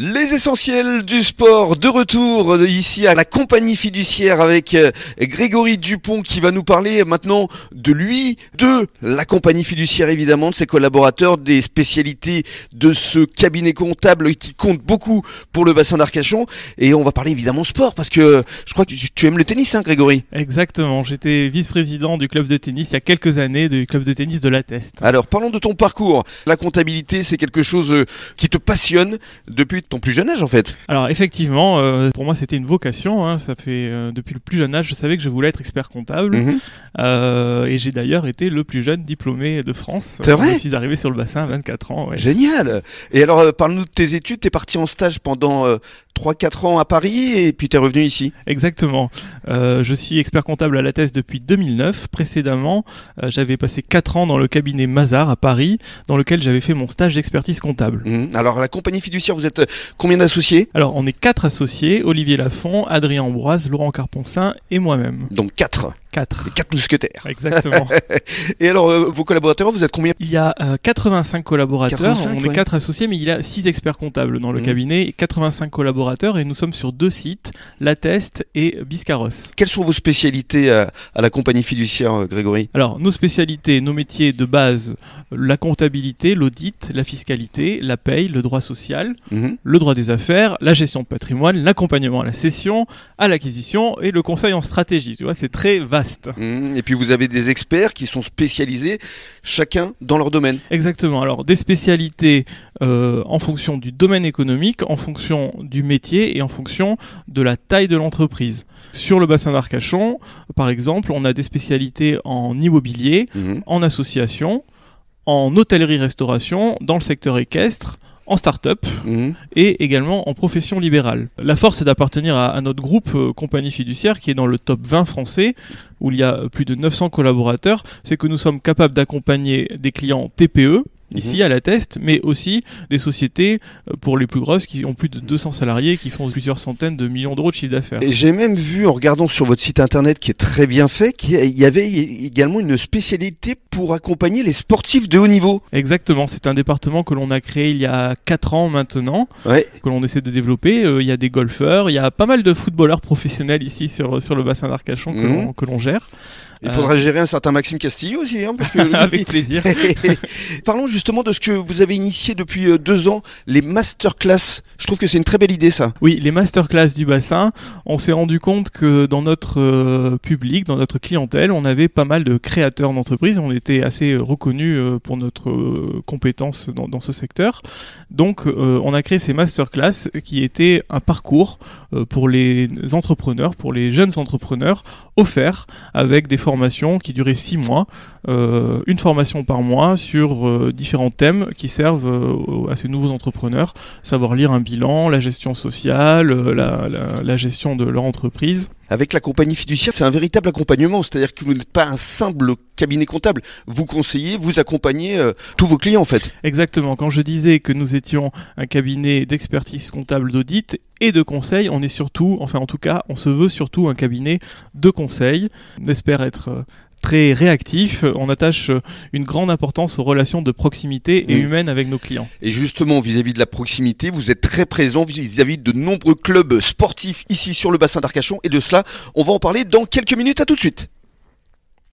Les essentiels du sport de retour ici à la compagnie fiduciaire avec euh, Grégory Dupont qui va nous parler maintenant de lui, de la compagnie fiduciaire évidemment, de ses collaborateurs, des spécialités de ce cabinet comptable qui compte beaucoup pour le bassin d'Arcachon et on va parler évidemment sport parce que je crois que tu, aimes le tennis hein Grégory Exactement, j'étais vice-président du club de tennis il y a quelques années du club de tennis de la Teste. Alors parlons de ton parcours. La comptabilité c'est quelque chose euh, qui te passionne depuis ton plus jeune âge en fait. Alors effectivement, euh, pour moi c'était une vocation. Hein. ça fait euh, depuis le plus jeune âge, je savais que je voulais être expert comptable. Mhm. Euh, et j'ai d'ailleurs été le plus jeune diplômé de France. C'est vrai. Je suis arrivé sur le bassin à 24 ans. Génial. Et alors parle-nous de tes études. T'es parti en stage pendant 3-4 ans à Paris et puis t'es revenu ici. Exactement. je suis expert comptable à la thèse depuis 2009. Précédemment, j'avais passé 4 ans dans le cabinet Mazar à Paris, dans lequel j'avais fait mon stage d'expertise comptable. Mhm. Alors la compagnie fiduciaire, vous êtes combien d'associés? Alors, on est quatre associés Olivier Lafont, Adrien Ambroise, Laurent Carponcin et moi-même. Donc quatre. Quatre. quatre mousquetaires. Exactement. et alors, euh, vos collaborateurs, vous êtes combien? Il y a 85 euh, collaborateurs. on est quatre associés, mais il y a six experts comptables dans le mmh. cabinet, 85 collaborateurs, et nous sommes sur deux sites, La Teste et Biscarros. Quelles sont vos spécialités à, la compagnie fiduciaire, euh, Grégory? Alors, nos spécialités, nos métiers de base, la comptabilité, l'audit, la fiscalité, la paye, le droit social, mmh. le droit des affaires, la gestion de patrimoine, l'accompagnement à la cession, à l'acquisition et le conseil en stratégie. Tu vois, c'est très vaste. Mmh. et puis vous avez des experts qui sont spécialisés chacun dans leur domaine. Exactement. Alors des spécialités euh, en fonction du domaine économique, en fonction du métier et en fonction de la taille de l'entreprise. Sur le bassin d'Arcachon, par exemple, on a des spécialités en immobilier, mmh. en association, en hôtellerie-restauration, dans le secteur équestre, en start-up mhm. et également en profession libérale. La force, c'est d'appartenir à, notre groupe euh, Compagnie Fiduciaire qui est dans le top 20 français où il y a plus de 900 collaborateurs. C'est que nous sommes capables d'accompagner des clients TPE, ici mhm. à la Teste, mais aussi des sociétés euh, pour les plus grosses qui ont plus de 200 salariés, qui font plusieurs centaines de millions d'euros de chiffre d'affaires. Et j'ai même vu en regardant sur votre site internet qui est très bien fait, qu'il y avait également une spécialité pour accompagner les sportifs de haut niveau. Exactement, c'est un département que l'on a créé il y a 4 ans maintenant, que l'on essaie de développer. Euh, il y a des golfeurs, il y a pas mal de footballeurs professionnels ici sur, sur le bassin d'Arcachon mhm. que l'on gère. Il faudra euh, gérer un certain Maxime Castillo aussi, hein, parce que avec plaisir. Parlons justement de ce que vous avez initié depuis euh, deux ans, les masterclass. Je trouve que c'est une très belle idée, ça. Oui, les masterclass du bassin. On s'est rendu compte que dans notre euh, public, dans notre clientèle, on avait pas mal de créateurs d'entreprises. On était assez reconnus pour notre compétence dans, dans, ce secteur. Donc, on a créé ces masterclass qui étaient un parcours pour les entrepreneurs, pour les jeunes entrepreneurs, offerts avec des qui durait six mois, euh, une formation par mois sur euh, différents thèmes qui servent euh, à ces nouveaux entrepreneurs, savoir lire un bilan, la gestion sociale, la, gestion de leur entreprise. Avec la compagnie fiduciaire, c'est un véritable accompagnement, c'est-à-dire que vous n'êtes pas un simple cabinet comptable, vous conseillez, vous accompagnez tous vos clients en fait. Exactement, quand je disais que nous étions un cabinet d'expertise comptable d'audit et de conseil, on est surtout, enfin en tout cas, on se veut surtout un cabinet de conseil. On espère être euh, très réactif. On attache euh, une grande importance aux relations de proximité et humaines avec nos clients. Et justement, vis-à-vis de la proximité, vous êtes très présent vis-à-vis de nombreux clubs sportifs ici sur le bassin d'Arcachon. Et de cela, on va en parler dans quelques minutes. À tout de suite.